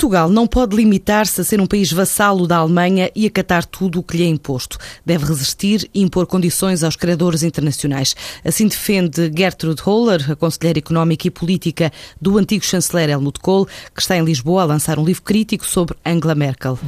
Portugal não pode limitar-se a ser um país vassalo da Alemanha e acatar tudo o que lhe é imposto. Deve resistir e impor condições aos credores internacionais. Assim defende Gertrude Holler, a conselheira económica e política do antigo chanceler Helmut Kohl, que está em Lisboa a lançar um livro crítico sobre Angela Merkel.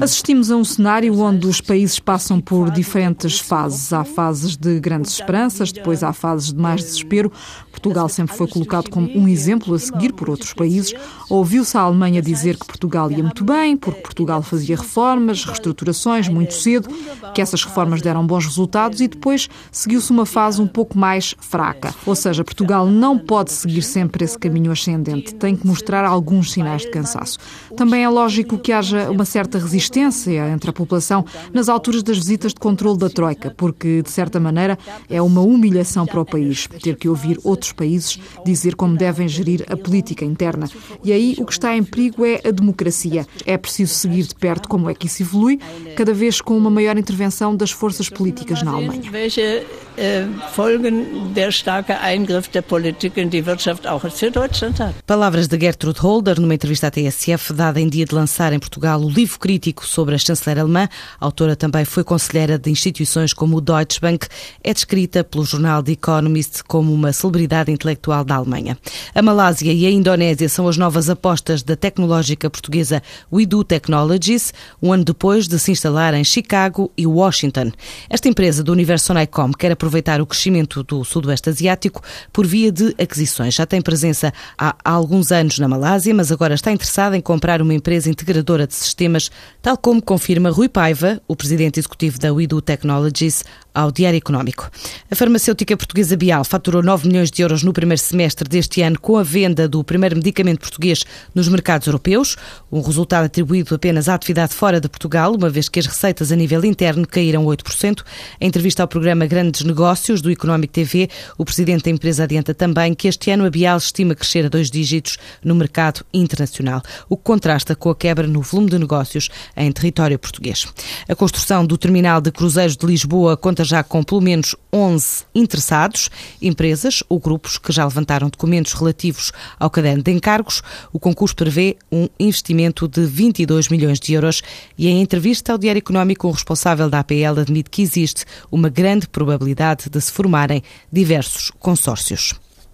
Assistimos a um cenário onde os países passam por diferentes fases. Há fases de grandes esperanças, depois há fases de mais desespero. Portugal sempre foi colocado como um exemplo a seguir por outros países. Ouviu-se a Alemanha dizer que Portugal ia muito bem, porque Portugal fazia reformas, reestruturações muito cedo, que essas reformas deram bons resultados e depois seguiu-se uma fase um pouco mais fraca. Ou seja, Portugal não pode seguir sempre esse caminho ascendente, tem que mostrar alguns sinais de cansaço. Também é lógico que haja uma certa resistência entre a população nas alturas das visitas de controle da Troika, porque, de certa maneira, é uma humilhação para o país ter que ouvir outros países dizer como devem gerir a política interna. E aí o que está em perigo é a democracia. É preciso seguir de perto como é que isso evolui, cada vez com uma maior intervenção das forças políticas na Alemanha. Äh. Palavras de Gertrude Holder numa entrevista à TSF dada em dia de lançar em Portugal o livro crítico sobre a chanceler alemã. A autora também foi conselheira de instituições como o Deutsche Bank. É descrita pelo jornal The Economist como uma celebridade intelectual da Alemanha. A Malásia e a Indonésia são as novas apostas da tecnológica portuguesa WeDo Technologies, um ano depois de se instalar em Chicago e Washington. Esta empresa do universo Sonicom quer aproveitar o crescimento do Sudoeste Asiático por via de aquisições. Já tem presença há alguns anos na Malásia, mas agora está interessada em comprar uma empresa integradora de sistemas, tal como confirma Rui Paiva, o presidente executivo da WeDo Technologies, ao Diário Económico. A farmacêutica portuguesa Bial faturou 9 milhões de euros no primeiro semestre deste ano com a venda do primeiro medicamento português nos mercados europeus, um resultado atribuído apenas à atividade fora de Portugal, uma vez que as receitas a nível interno caíram 8%. Em entrevista ao programa Grandes Negócios do Económico TV, o presidente da empresa adianta também que este ano a Bial estima crescer a dois dígitos no mercado internacional, o que contrasta com a quebra no volume de negócios em território português. A construção do terminal de cruzeiros de Lisboa já com pelo menos 11 interessados, empresas ou grupos que já levantaram documentos relativos ao caderno de encargos. O concurso prevê um investimento de 22 milhões de euros e em entrevista ao Diário Económico, o responsável da APL admite que existe uma grande probabilidade de se formarem diversos consórcios.